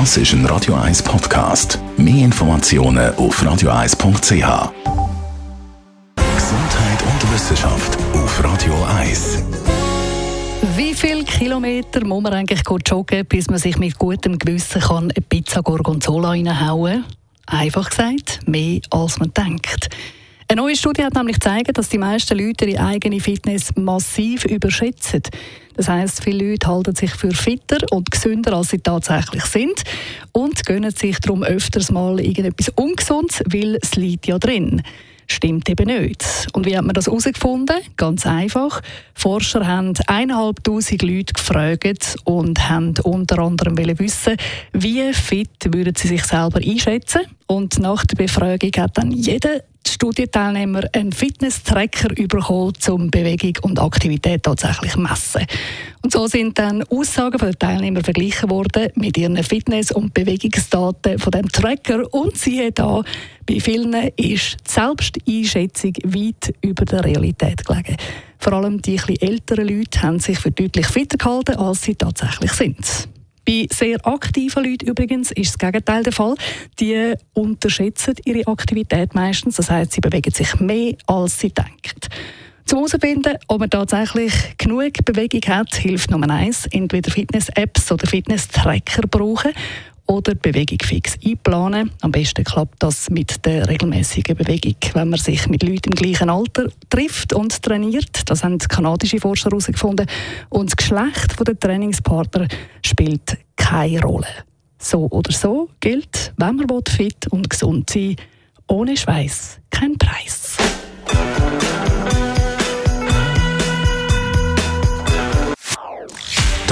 Das ist ein Radio 1 Podcast. Mehr Informationen auf radio1.ch. Gesundheit und Wissenschaft auf Radio 1. Wie viele Kilometer muss man eigentlich joggen, bis man sich mit gutem Gewissen kann eine Pizza Gorgonzola reinhauen kann? Einfach gesagt, mehr als man denkt. Eine neue Studie hat nämlich gezeigt, dass die meisten Leute ihre eigene Fitness massiv überschätzen. Das heißt, viele Leute halten sich für fitter und gesünder, als sie tatsächlich sind und gönnen sich darum öfters mal irgendetwas Ungesundes, weil es liegt ja drin. Stimmt eben nicht. Und wie hat man das herausgefunden? Ganz einfach. Forscher haben eineinhalbtausend Leute gefragt und haben unter anderem wissen, wie fit würden sie sich selber einschätzen. Und nach der Befragung hat dann jeder Studienteilnehmer einen Fitness-Tracker bekommen, um Bewegung und Aktivität tatsächlich zu messen. Und so sind dann Aussagen der Teilnehmer verglichen worden mit ihren Fitness- und Bewegungsdaten von dem Tracker. Und siehe da, bei vielen ist die Selbsteinschätzung weit über der Realität gelegen. Vor allem die etwas älteren Leute haben sich für deutlich fitter gehalten, als sie tatsächlich sind. Bei sehr aktiven Leuten übrigens ist das Gegenteil der Fall. Die unterschätzen ihre Aktivität meistens. Das heißt, sie bewegen sich mehr, als sie denken. Zum herausfinden, ob man tatsächlich genug Bewegung hat, hilft Nummer eins, entweder Fitness-Apps oder Fitness-Tracker brauchen oder Bewegung fix einplanen. Am besten klappt das mit der regelmäßigen Bewegung, wenn man sich mit Leuten im gleichen Alter trifft und trainiert. Das haben kanadische Forscher herausgefunden. Und das Geschlecht der Trainingspartner spielt keine Rolle. So oder so gilt, wenn man fit und gesund sein will, ohne Schweiß kein Preis.